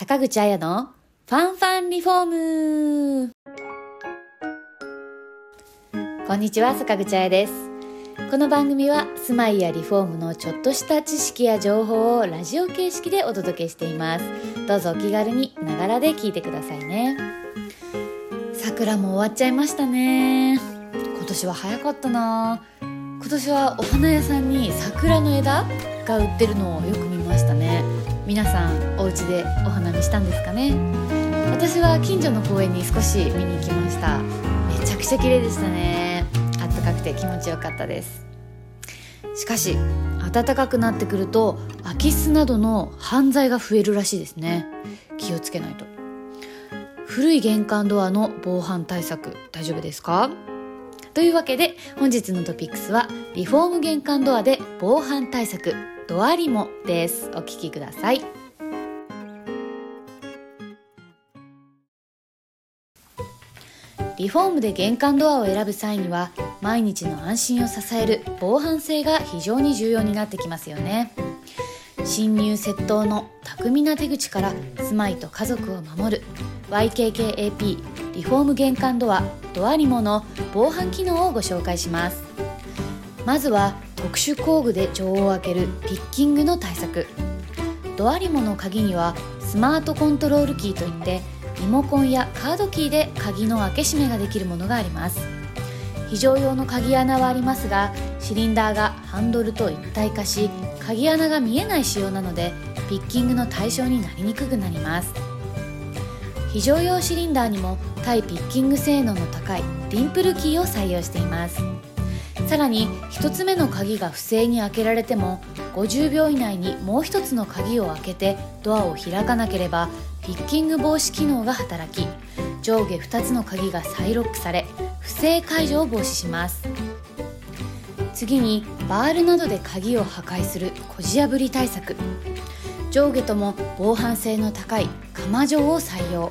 坂口彩のファンファンリフォーム。こんにちは坂口彩です。この番組は住まいやリフォームのちょっとした知識や情報をラジオ形式でお届けしています。どうぞお気軽にながらで聞いてくださいね。桜も終わっちゃいましたね。今年は早かったな。今年はお花屋さんに桜の枝が売ってるのをよく見ましたね。皆さんお家でお花見したんですかね？私は近所の公園に少し見に行きました。めちゃくちゃ綺麗でしたね。あったかくて気持ちよかったです。しかし暖かくなってくると空き巣などの犯罪が増えるらしいですね。気をつけないと。古い玄関ドアの防犯対策大丈夫ですか？というわけで本日のトピックスはリフォーム玄関ドアで防犯対策ドアリモです。お聞きください。リフォームで玄関ドアを選ぶ際には毎日の安心を支える防犯性が非常に重要になってきますよね。侵入窃盗の巧みな手口から住まいと家族を守る YKKAP リフォーム玄関ドアドアリモの防犯機能をご紹介します。まずは特殊工具で錠を開けるピッキングの対策。ドアリモの鍵にはスマートコントロールキーといってリモコンやカードキーで鍵の開け閉めができるものがあります。非常用の鍵穴はありますがシリンダーがハンドルと一体化し鍵穴が見えない仕様なのでピッキングの対象になりにくくなります。非常用シリンダーにも対ピッキング性能の高いディンプルキーを採用しています。さらに1つ目の鍵が不正に開けられても50秒以内にもう1つの鍵を開けてドアを開かなければピッキング防止機能が働き上下2つの鍵が再ロックされ不正解除を防止します。次にバールなどで鍵を破壊するこじ破り対策。上下とも防犯性の高い釜状を採用。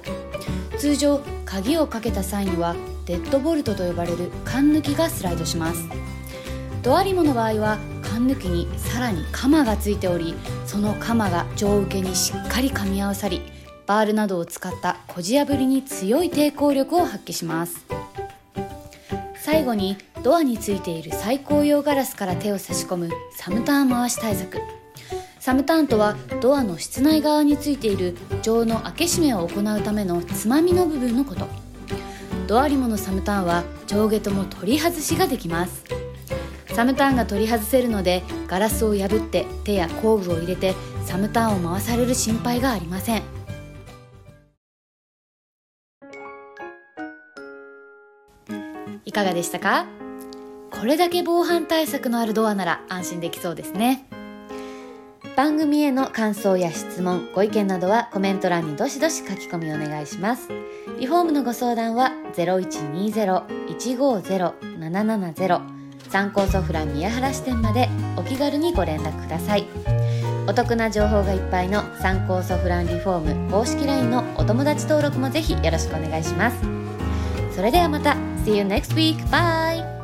通常鍵をかけた際にはデッドボルトと呼ばれる缶抜きがスライドします。ドアリモの場合は缶抜きにさらに鎌がついておりその鎌が上受けにしっかり噛み合わさりバールなどを使ったこじ破りに強い抵抗力を発揮します。最後にドアについている最高用ガラスから手を差し込むサムターン回し対策。サムターンとはドアの室内側についている錠の開け閉めを行うためのつまみの部分のこと。ドアリモのサムターンは上下とも取り外しができます。サムターンが取り外せるのでガラスを破って手や工具を入れてサムターンを回される心配がありません。いかがでしたか？これだけ防犯対策のあるドアなら安心できそうですね。番組への感想や質問ご意見などはコメント欄にどしどし書き込みお願いします。リフォームのご相談は0120-150-770参考ソフラン宮原支店までお気軽にご連絡ください。お得な情報がいっぱいの参考ソフランリフォーム公式 LINE のお友達登録もぜひよろしくお願いします。それではまた See you next week! Bye!